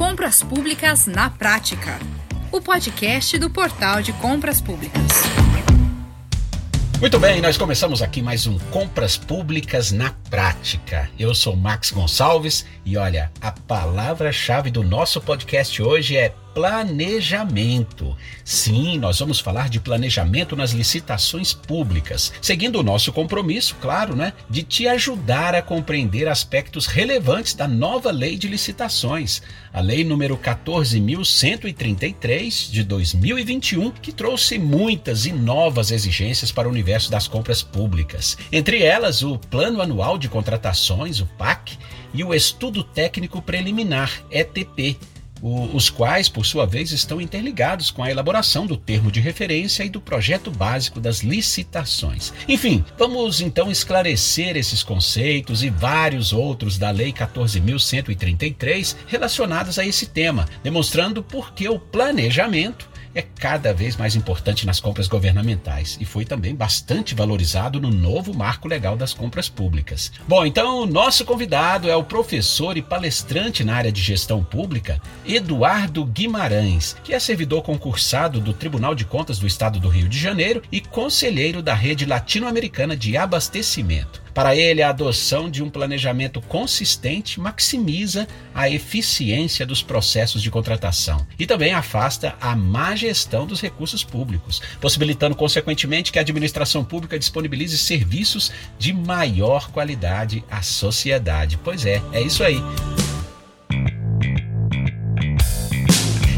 Compras Públicas na Prática, o podcast do Portal de Compras Públicas. Muito bem, nós começamos aqui mais um Compras Públicas na Prática. Eu sou Max Gonçalves e olha, a palavra-chave do nosso podcast hoje é planejamento. Sim, nós vamos falar de planejamento nas licitações públicas, seguindo o nosso compromisso, claro, né, de te ajudar a compreender aspectos relevantes da nova lei de licitações, a lei número 14133 de 2021, que trouxe muitas e novas exigências para o universo das compras públicas. Entre elas, o Plano Anual de Contratações, o PAC, e o Estudo Técnico Preliminar, ETP os quais, por sua vez, estão interligados com a elaboração do termo de referência e do projeto básico das licitações. Enfim, vamos então esclarecer esses conceitos e vários outros da Lei 14.133 relacionados a esse tema, demonstrando por que o planejamento é cada vez mais importante nas compras governamentais e foi também bastante valorizado no novo marco legal das compras públicas. Bom, então o nosso convidado é o professor e palestrante na área de gestão pública, Eduardo Guimarães, que é servidor concursado do Tribunal de Contas do Estado do Rio de Janeiro e conselheiro da Rede Latino-Americana de Abastecimento. Para ele, a adoção de um planejamento consistente maximiza a eficiência dos processos de contratação e também afasta a má gestão dos recursos públicos, possibilitando, consequentemente, que a administração pública disponibilize serviços de maior qualidade à sociedade. Pois é, é isso aí.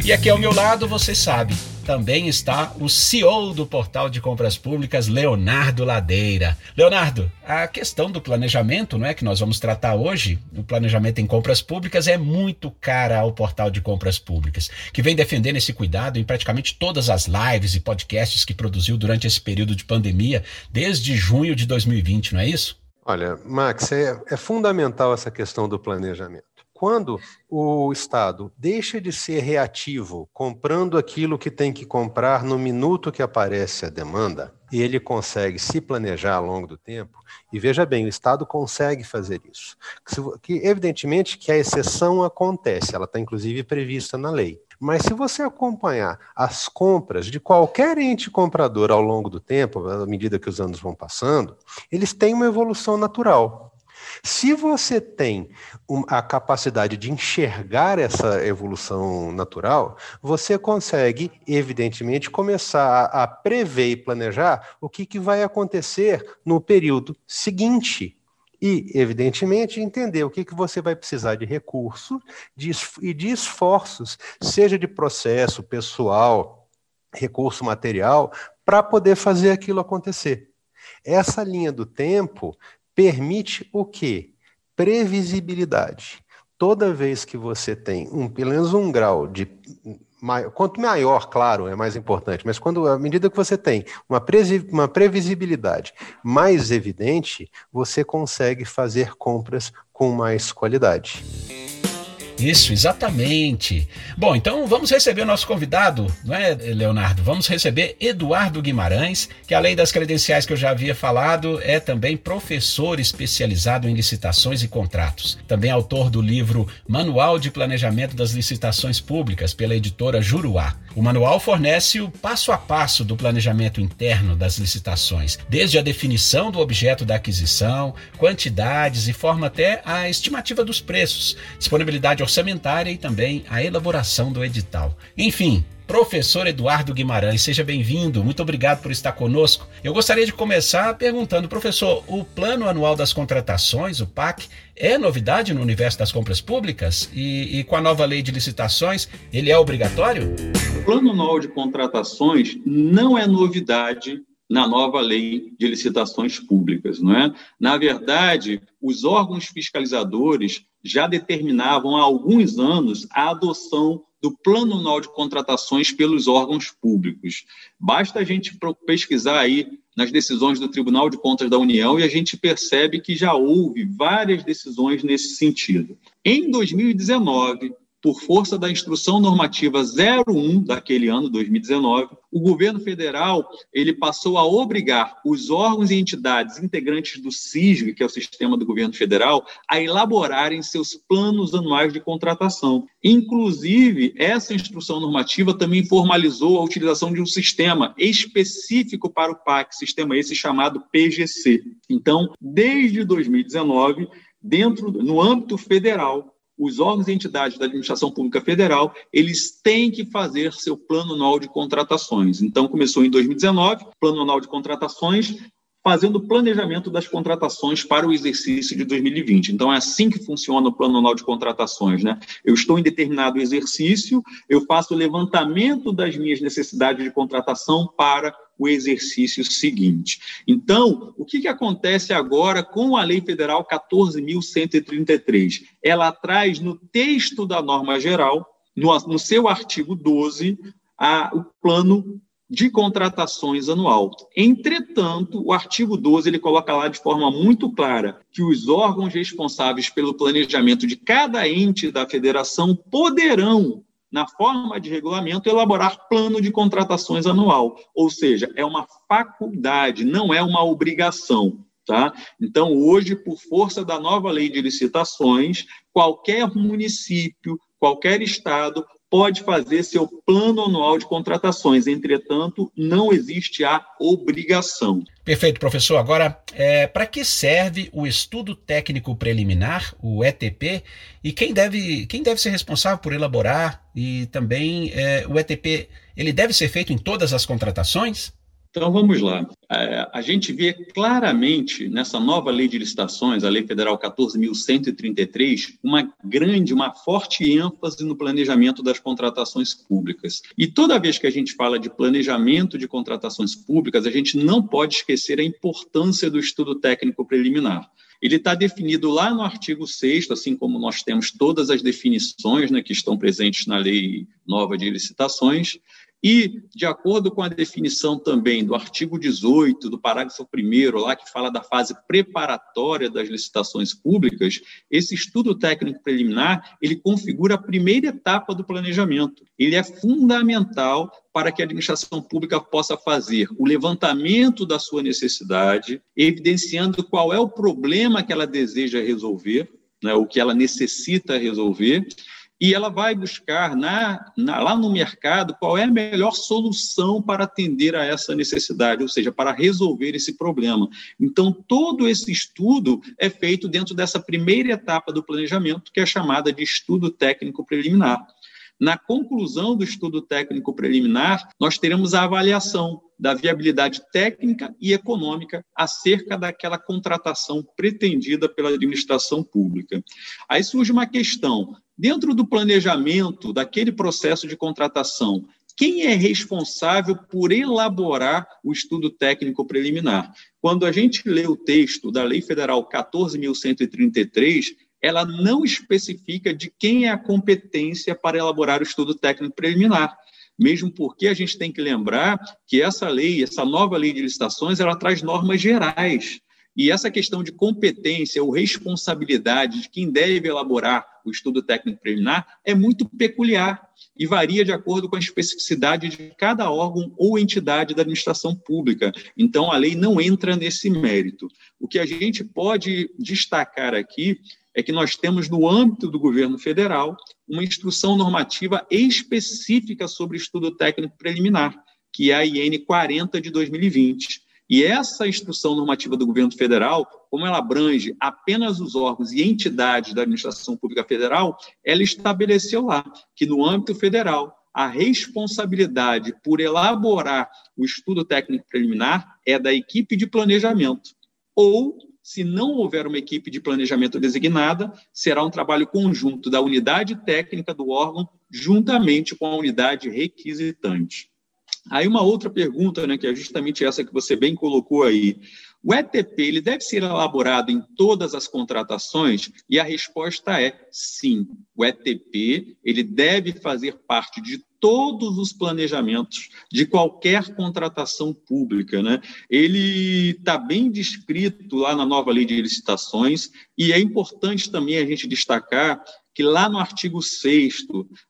E aqui ao meu lado, você sabe, também está o CEO do Portal de Compras Públicas, Leonardo Ladeira. Leonardo, a questão do planejamento, não é que nós vamos tratar hoje, o planejamento em compras públicas é muito cara ao Portal de Compras Públicas, que vem defendendo esse cuidado em praticamente todas as lives e podcasts que produziu durante esse período de pandemia, desde junho de 2020, não é isso? Olha, Max, é, é fundamental essa questão do planejamento. Quando o Estado deixa de ser reativo, comprando aquilo que tem que comprar no minuto que aparece a demanda, e ele consegue se planejar ao longo do tempo, e veja bem, o Estado consegue fazer isso. Que, evidentemente que a exceção acontece, ela está inclusive prevista na lei. Mas se você acompanhar as compras de qualquer ente comprador ao longo do tempo, à medida que os anos vão passando, eles têm uma evolução natural. Se você tem a capacidade de enxergar essa evolução natural, você consegue, evidentemente, começar a prever e planejar o que, que vai acontecer no período seguinte e, evidentemente, entender o que, que você vai precisar de recurso de, e de esforços, seja de processo pessoal, recurso material, para poder fazer aquilo acontecer. Essa linha do tempo permite o quê? Previsibilidade. Toda vez que você tem um, pelo menos um grau de quanto maior, claro, é mais importante, mas quando à medida que você tem uma, uma previsibilidade mais evidente, você consegue fazer compras com mais qualidade. Isso, exatamente. Bom, então vamos receber o nosso convidado, não é, Leonardo? Vamos receber Eduardo Guimarães, que além das credenciais que eu já havia falado, é também professor especializado em licitações e contratos. Também autor do livro Manual de Planejamento das Licitações Públicas, pela editora Juruá. O manual fornece o passo a passo do planejamento interno das licitações, desde a definição do objeto da aquisição, quantidades e forma até a estimativa dos preços, disponibilidade orçamentária e também a elaboração do edital. Enfim, Professor Eduardo Guimarães, seja bem-vindo. Muito obrigado por estar conosco. Eu gostaria de começar perguntando, professor, o Plano Anual das Contratações, o PAC, é novidade no universo das compras públicas? E, e com a nova lei de licitações, ele é obrigatório? O Plano Anual de Contratações não é novidade na nova lei de licitações públicas, não é? Na verdade, os órgãos fiscalizadores já determinavam há alguns anos a adoção do Plano Anual de Contratações pelos órgãos públicos. Basta a gente pesquisar aí nas decisões do Tribunal de Contas da União e a gente percebe que já houve várias decisões nesse sentido. Em 2019, por força da instrução normativa 01 daquele ano, 2019, o governo federal ele passou a obrigar os órgãos e entidades integrantes do SISG, que é o sistema do governo federal, a elaborarem seus planos anuais de contratação. Inclusive, essa instrução normativa também formalizou a utilização de um sistema específico para o PAC, sistema esse chamado PGC. Então, desde 2019, dentro no âmbito federal, os órgãos e entidades da administração pública federal, eles têm que fazer seu plano anual de contratações. Então, começou em 2019, plano anual de contratações, fazendo o planejamento das contratações para o exercício de 2020. Então, é assim que funciona o Plano Anual de Contratações. Né? Eu estou em determinado exercício, eu faço o levantamento das minhas necessidades de contratação para o exercício seguinte. Então, o que, que acontece agora com a Lei Federal 14.133? Ela traz no texto da norma geral, no, no seu artigo 12, a, o plano de contratações anual. Entretanto, o artigo 12 ele coloca lá de forma muito clara que os órgãos responsáveis pelo planejamento de cada ente da federação poderão na forma de regulamento, elaborar plano de contratações anual, ou seja, é uma faculdade, não é uma obrigação. Tá? Então, hoje, por força da nova lei de licitações, qualquer município, qualquer estado pode fazer seu plano anual de contratações, entretanto, não existe a obrigação. Perfeito, professor. Agora, é, para que serve o estudo técnico preliminar, o ETP, e quem deve, quem deve ser responsável por elaborar? E também é, o ETP, ele deve ser feito em todas as contratações? Então vamos lá. É, a gente vê claramente nessa nova lei de licitações, a Lei Federal 14.133, uma grande, uma forte ênfase no planejamento das contratações públicas. E toda vez que a gente fala de planejamento de contratações públicas, a gente não pode esquecer a importância do estudo técnico preliminar. Ele está definido lá no artigo 6, assim como nós temos todas as definições né, que estão presentes na lei nova de licitações. E, de acordo com a definição também do artigo 18, do parágrafo 1, lá que fala da fase preparatória das licitações públicas, esse estudo técnico preliminar, ele configura a primeira etapa do planejamento. Ele é fundamental para que a administração pública possa fazer o levantamento da sua necessidade, evidenciando qual é o problema que ela deseja resolver, né, o que ela necessita resolver, e ela vai buscar na, na, lá no mercado qual é a melhor solução para atender a essa necessidade, ou seja, para resolver esse problema. Então, todo esse estudo é feito dentro dessa primeira etapa do planejamento, que é chamada de estudo técnico preliminar. Na conclusão do estudo técnico preliminar, nós teremos a avaliação da viabilidade técnica e econômica acerca daquela contratação pretendida pela administração pública. Aí surge uma questão: Dentro do planejamento daquele processo de contratação, quem é responsável por elaborar o estudo técnico preliminar? Quando a gente lê o texto da Lei Federal 14.133, ela não especifica de quem é a competência para elaborar o estudo técnico preliminar. Mesmo porque a gente tem que lembrar que essa lei, essa nova lei de licitações, ela traz normas gerais. E essa questão de competência ou responsabilidade de quem deve elaborar o estudo técnico preliminar é muito peculiar e varia de acordo com a especificidade de cada órgão ou entidade da administração pública. Então, a lei não entra nesse mérito. O que a gente pode destacar aqui é que nós temos, no âmbito do governo federal, uma instrução normativa específica sobre estudo técnico preliminar, que é a IN 40 de 2020 e essa instrução normativa do governo federal, como ela abrange apenas os órgãos e entidades da administração pública federal, ela estabeleceu lá que no âmbito federal a responsabilidade por elaborar o estudo técnico preliminar é da equipe de planejamento. Ou, se não houver uma equipe de planejamento designada, será um trabalho conjunto da unidade técnica do órgão juntamente com a unidade requisitante. Aí uma outra pergunta, né, que é justamente essa que você bem colocou aí. O ETP ele deve ser elaborado em todas as contratações? E a resposta é sim. O ETP ele deve fazer parte de todos os planejamentos de qualquer contratação pública. Né? Ele está bem descrito lá na nova lei de licitações, e é importante também a gente destacar que lá no artigo 6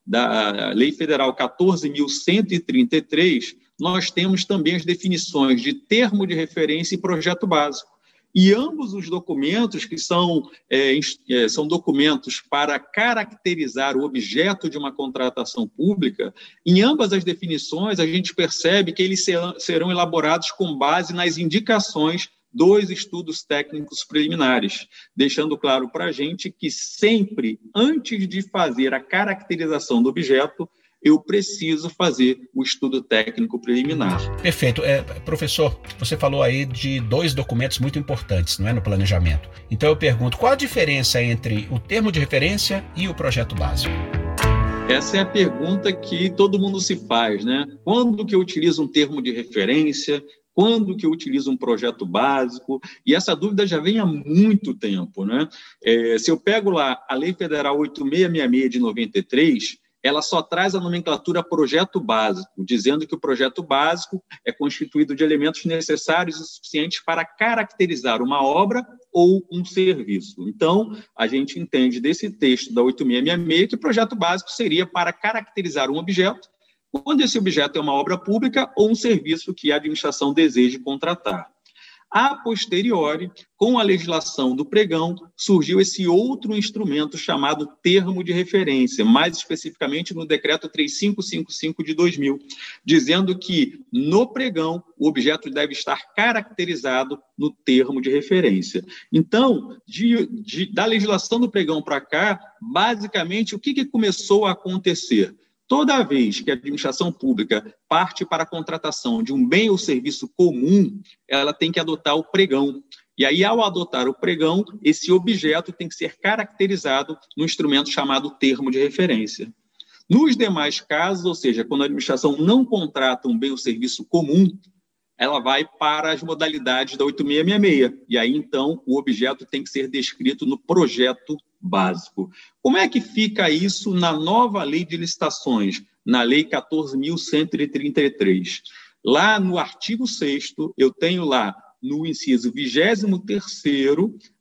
da Lei Federal 14.133, nós temos também as definições de termo de referência e projeto básico. E ambos os documentos, que são, é, é, são documentos para caracterizar o objeto de uma contratação pública, em ambas as definições a gente percebe que eles serão, elaborados com base nas indicações dos estudos técnicos preliminares, deixando claro para a gente que sempre, antes de fazer a caracterização do objeto, eu preciso fazer o estudo técnico preliminar. Perfeito. É, professor, você falou aí de dois documentos muito importantes não é, no planejamento. Então eu pergunto, qual a diferença entre o termo de referência e o projeto básico? Essa é a pergunta que todo mundo se faz, né? Quando que eu utilizo um termo de referência? Quando que eu utilizo um projeto básico? E essa dúvida já vem há muito tempo, né? É, se eu pego lá a Lei Federal 8666 de 93, ela só traz a nomenclatura projeto básico, dizendo que o projeto básico é constituído de elementos necessários e suficientes para caracterizar uma obra ou um serviço. Então, a gente entende desse texto da 8666 que o projeto básico seria para caracterizar um objeto, quando esse objeto é uma obra pública ou um serviço que a administração deseja contratar. A posteriori, com a legislação do pregão, surgiu esse outro instrumento chamado termo de referência, mais especificamente no decreto 3555 de 2000, dizendo que no pregão o objeto deve estar caracterizado no termo de referência. Então, de, de, da legislação do pregão para cá, basicamente, o que, que começou a acontecer? Toda vez que a administração pública parte para a contratação de um bem ou serviço comum, ela tem que adotar o pregão. E aí, ao adotar o pregão, esse objeto tem que ser caracterizado no instrumento chamado termo de referência. Nos demais casos, ou seja, quando a administração não contrata um bem ou serviço comum, ela vai para as modalidades da 8666. E aí, então, o objeto tem que ser descrito no projeto básico. Como é que fica isso na nova lei de licitações, na lei 14.133? Lá no artigo 6 eu tenho lá no inciso 23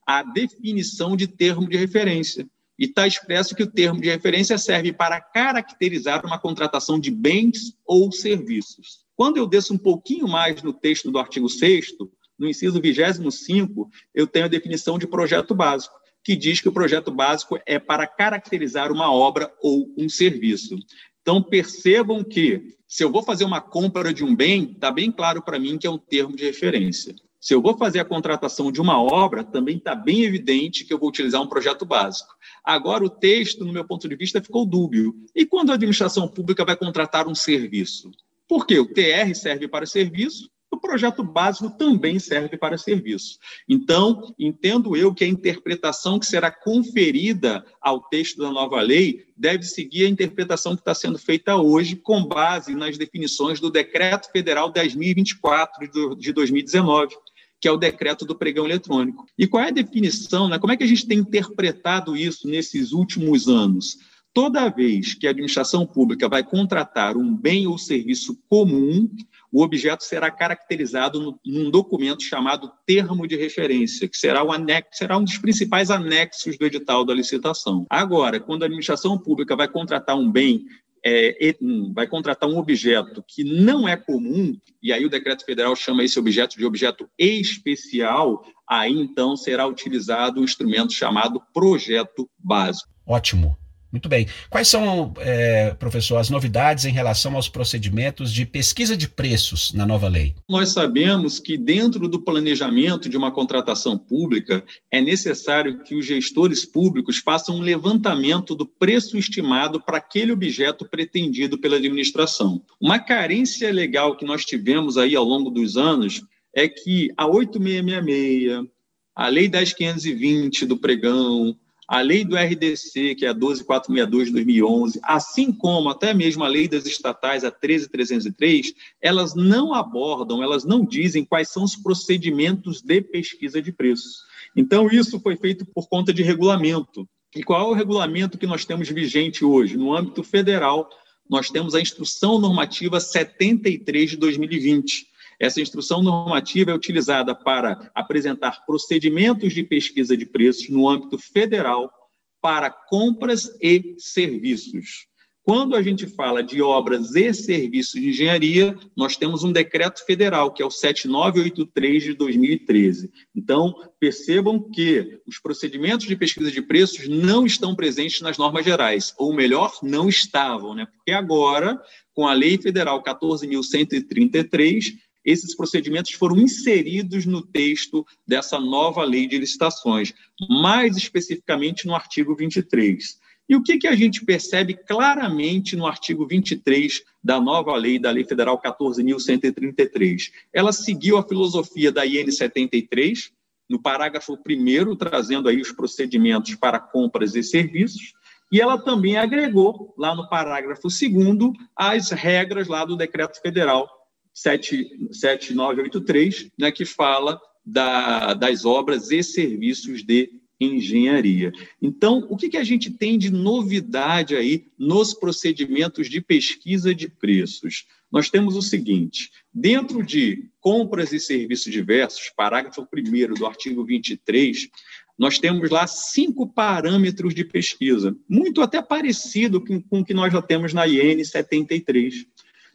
a definição de termo de referência. E está expresso que o termo de referência serve para caracterizar uma contratação de bens ou serviços. Quando eu desço um pouquinho mais no texto do artigo 6 no inciso 25, eu tenho a definição de projeto básico que diz que o projeto básico é para caracterizar uma obra ou um serviço. Então, percebam que, se eu vou fazer uma compra de um bem, está bem claro para mim que é um termo de referência. Se eu vou fazer a contratação de uma obra, também está bem evidente que eu vou utilizar um projeto básico. Agora, o texto, no meu ponto de vista, ficou dúbio. E quando a administração pública vai contratar um serviço? Por quê? O TR serve para serviço o projeto básico também serve para serviço. Então, entendo eu que a interpretação que será conferida ao texto da nova lei deve seguir a interpretação que está sendo feita hoje, com base nas definições do Decreto Federal 10.024 de 2019 que é o decreto do pregão eletrônico. E qual é a definição, né? como é que a gente tem interpretado isso nesses últimos anos? Toda vez que a administração pública vai contratar um bem ou serviço comum, o objeto será caracterizado num documento chamado termo de referência, que será, anexo, será um dos principais anexos do edital da licitação. Agora, quando a administração pública vai contratar um bem é, vai contratar um objeto que não é comum, e aí o decreto federal chama esse objeto de objeto especial, aí então será utilizado um instrumento chamado projeto básico. Ótimo. Muito bem. Quais são, é, professor, as novidades em relação aos procedimentos de pesquisa de preços na nova lei? Nós sabemos que, dentro do planejamento de uma contratação pública, é necessário que os gestores públicos façam um levantamento do preço estimado para aquele objeto pretendido pela administração. Uma carência legal que nós tivemos aí ao longo dos anos é que a 8666, a Lei 10520 do pregão, a lei do RDC, que é a 12462 de 2011, assim como até mesmo a lei das estatais, a 13303, elas não abordam, elas não dizem quais são os procedimentos de pesquisa de preços. Então, isso foi feito por conta de regulamento. E qual é o regulamento que nós temos vigente hoje? No âmbito federal, nós temos a Instrução Normativa 73 de 2020. Essa instrução normativa é utilizada para apresentar procedimentos de pesquisa de preços no âmbito federal para compras e serviços. Quando a gente fala de obras e serviços de engenharia, nós temos um decreto federal, que é o 7983 de 2013. Então, percebam que os procedimentos de pesquisa de preços não estão presentes nas normas gerais, ou melhor, não estavam, né? Porque agora, com a Lei Federal 14.133, esses procedimentos foram inseridos no texto dessa nova lei de licitações, mais especificamente no artigo 23. E o que, que a gente percebe claramente no artigo 23 da nova lei, da Lei Federal 14.133? Ela seguiu a filosofia da IN 73, no parágrafo 1, trazendo aí os procedimentos para compras e serviços, e ela também agregou, lá no parágrafo 2, as regras lá do decreto federal 7983, né, que fala da, das obras e serviços de engenharia. Então, o que, que a gente tem de novidade aí nos procedimentos de pesquisa de preços? Nós temos o seguinte: dentro de compras e serviços diversos, parágrafo 1 do artigo 23, nós temos lá cinco parâmetros de pesquisa, muito até parecido com, o que nós já temos na IN 73.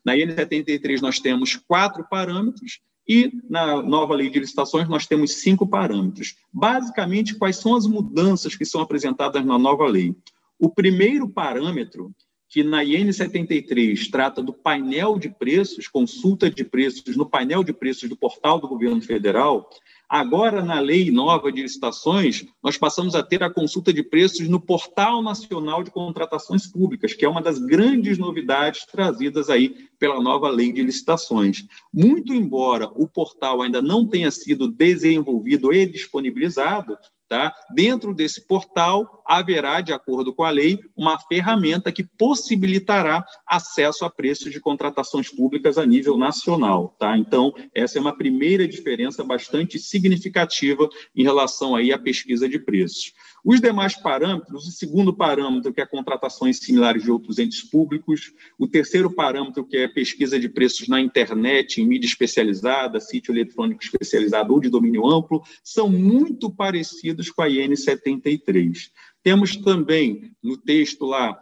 Na IN 73 nós temos quatro parâmetros e na nova lei de licitações nós temos cinco parâmetros. Basicamente, quais são as mudanças que são apresentadas na nova lei? O primeiro parâmetro, que na IN 73 trata do painel de preços, consulta de preços no painel de preços do portal do governo federal, Agora, na lei nova de licitações, nós passamos a ter a consulta de preços no Portal Nacional de Contratações Públicas, que é uma das grandes novidades trazidas aí pela nova lei de licitações. Muito embora o portal ainda não tenha sido desenvolvido e disponibilizado, Tá? Dentro desse portal, haverá, de acordo com a lei, uma ferramenta que possibilitará acesso a preços de contratações públicas a nível nacional. Tá? Então, essa é uma primeira diferença bastante significativa em relação aí à pesquisa de preços. Os demais parâmetros, o segundo parâmetro, que é contratações similares de outros entes públicos, o terceiro parâmetro, que é pesquisa de preços na internet, em mídia especializada, sítio eletrônico especializado ou de domínio amplo, são muito parecidos com a IN 73. Temos também no texto lá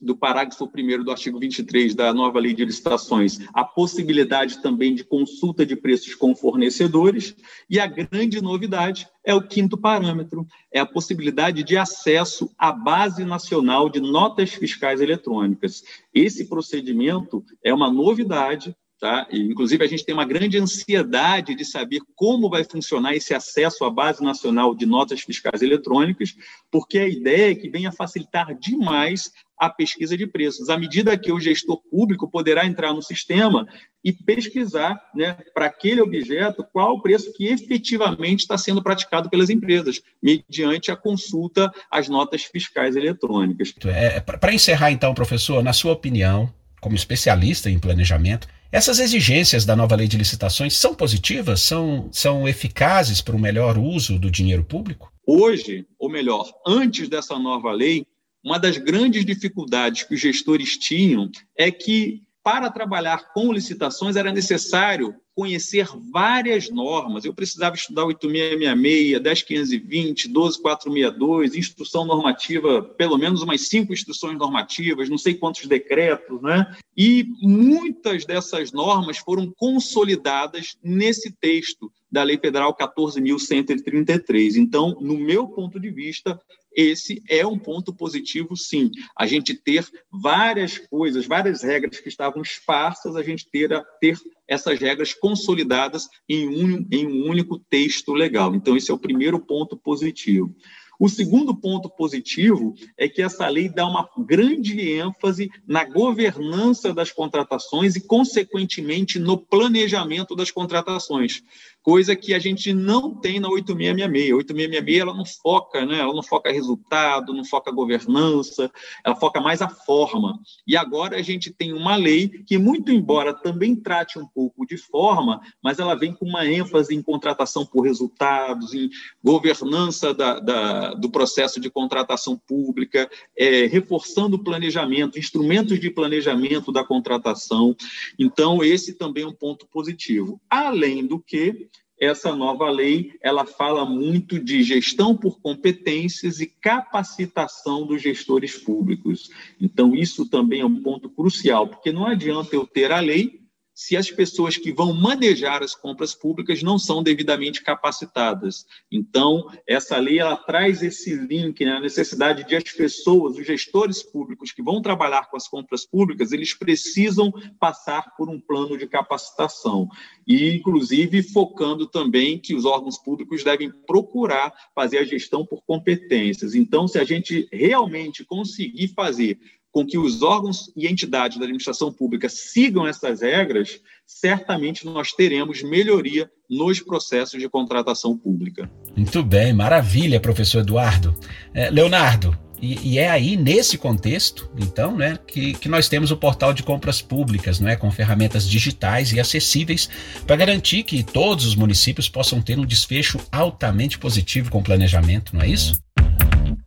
do parágrafo 1 do artigo 23 da nova lei de licitações, a possibilidade também de consulta de preços com fornecedores, e a grande novidade é o quinto parâmetro, é a possibilidade de acesso à base nacional de notas fiscais eletrônicas. Esse procedimento é uma novidade Tá? E, inclusive, a gente tem uma grande ansiedade de saber como vai funcionar esse acesso à base nacional de notas fiscais eletrônicas, porque a ideia é que venha facilitar demais a pesquisa de preços, à medida que o gestor público poderá entrar no sistema e pesquisar né, para aquele objeto qual o preço que efetivamente está sendo praticado pelas empresas, mediante a consulta às notas fiscais eletrônicas. É, para encerrar, então, professor, na sua opinião, como especialista em planejamento, essas exigências da nova lei de licitações são positivas? São, são eficazes para o melhor uso do dinheiro público? Hoje, ou melhor, antes dessa nova lei, uma das grandes dificuldades que os gestores tinham é que, para trabalhar com licitações, era necessário conhecer várias normas. Eu precisava estudar 8666, 10520, 12462, instrução normativa, pelo menos umas cinco instruções normativas, não sei quantos decretos, né? E muitas dessas normas foram consolidadas nesse texto da Lei Federal 14.133. Então, no meu ponto de vista, esse é um ponto positivo, sim. A gente ter várias coisas, várias regras que estavam esparsas, a gente ter, ter essas regras consolidadas em um, em um único texto legal. Então, esse é o primeiro ponto positivo. O segundo ponto positivo é que essa lei dá uma grande ênfase na governança das contratações e, consequentemente, no planejamento das contratações. Coisa que a gente não tem na 8666. A 8666 ela não foca, né? ela não foca resultado, não foca governança, ela foca mais a forma. E agora a gente tem uma lei que, muito embora também trate um pouco de forma, mas ela vem com uma ênfase em contratação por resultados, em governança da, da, do processo de contratação pública, é, reforçando o planejamento, instrumentos de planejamento da contratação. Então, esse também é um ponto positivo. Além do que, essa nova lei ela fala muito de gestão por competências e capacitação dos gestores públicos. Então, isso também é um ponto crucial, porque não adianta eu ter a lei se as pessoas que vão manejar as compras públicas não são devidamente capacitadas. Então, essa lei ela traz esse link, né, a necessidade de as pessoas, os gestores públicos que vão trabalhar com as compras públicas, eles precisam passar por um plano de capacitação. E, inclusive, focando também que os órgãos públicos devem procurar fazer a gestão por competências. Então, se a gente realmente conseguir fazer com que os órgãos e entidades da administração pública sigam essas regras, certamente nós teremos melhoria nos processos de contratação pública. Muito bem, maravilha, professor Eduardo. É, Leonardo, e, e, é aí, nesse contexto, então, né, que, que nós temos o portal de compras públicas, não é, com ferramentas digitais e acessíveis para garantir que todos os municípios possam ter um desfecho altamente positivo com o planejamento, não é isso?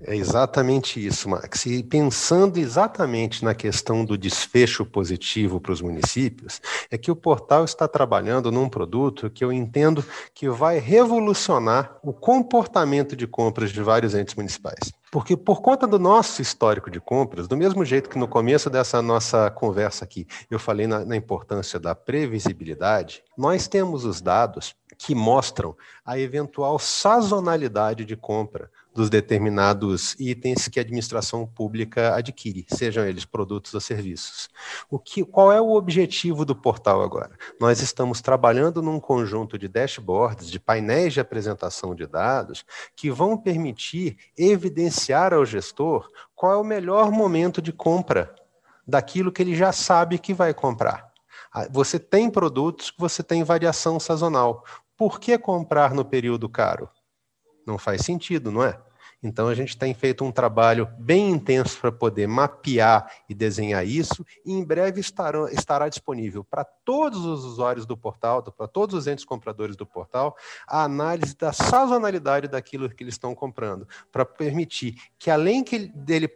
É exatamente isso, Max. E pensando exatamente na questão do desfecho positivo para os municípios, é que o portal está trabalhando num produto que eu entendo que vai revolucionar o comportamento de compras de vários entes municipais. Porque por conta do nosso histórico de compras, do mesmo jeito que no começo dessa nossa conversa aqui eu falei na, na importância da previsibilidade, nós temos os dados que mostram a eventual sazonalidade de compra dos determinados itens que a administração pública adquire, sejam eles produtos ou serviços. O que, qual é o objetivo do portal agora? Nós estamos trabalhando num conjunto de dashboards, de painéis de apresentação de dados, que vão permitir evidenciar ao gestor qual é o melhor momento de compra daquilo que ele já sabe que vai comprar. Ah, você tem produtos que você tem variação sazonal. Por que comprar no período caro? Não faz sentido, não é? Então a gente tem feito um trabalho bem intenso para poder mapear e desenhar isso, e em breve estará, estará disponível para todos os usuários do portal, para todos os entes compradores do portal, a análise da sazonalidade daquilo que eles estão comprando, para permitir que, além que dele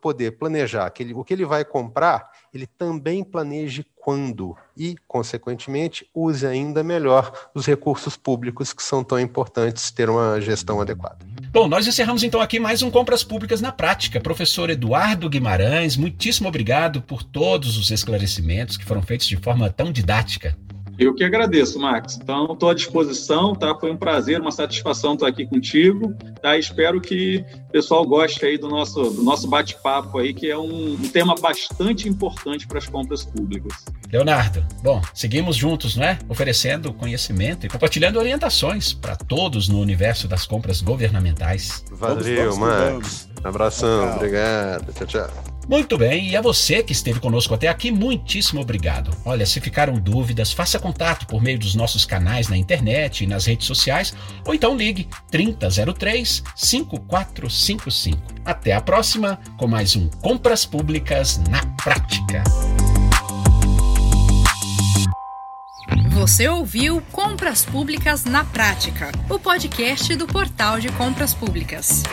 poder planejar que ele, o que ele vai comprar, ele também planeje quando e, consequentemente, use ainda melhor os recursos públicos que são tão importantes ter uma gestão adequada. Bom, nós encerramos então aqui mais um Compras Públicas na Prática. Professor Eduardo Guimarães, muitíssimo obrigado por todos os esclarecimentos que foram feitos de forma tão didática. Eu que agradeço, Max. Então, estou à disposição, tá? Foi um prazer, uma satisfação estar aqui contigo, tá? Espero que o pessoal goste aí do nosso, do nosso bate-papo aí, que é um, um, tema bastante importante para as compras públicas. Leonardo, bom, seguimos juntos, né? Oferecendo conhecimento e compartilhando orientações para todos no universo das compras governamentais. Valeu, Max. Abração, tchau. obrigado. Tchau, tchau. Muito bem, e a você que esteve conosco até aqui, muitíssimo obrigado. Olha, se ficaram dúvidas, faça contato por meio dos nossos canais na internet e nas redes sociais, ou então ligue 3003 5455. Até a próxima com mais um Compras Públicas na Prática. Você ouviu Compras Públicas na Prática, o podcast do Portal de Compras Públicas.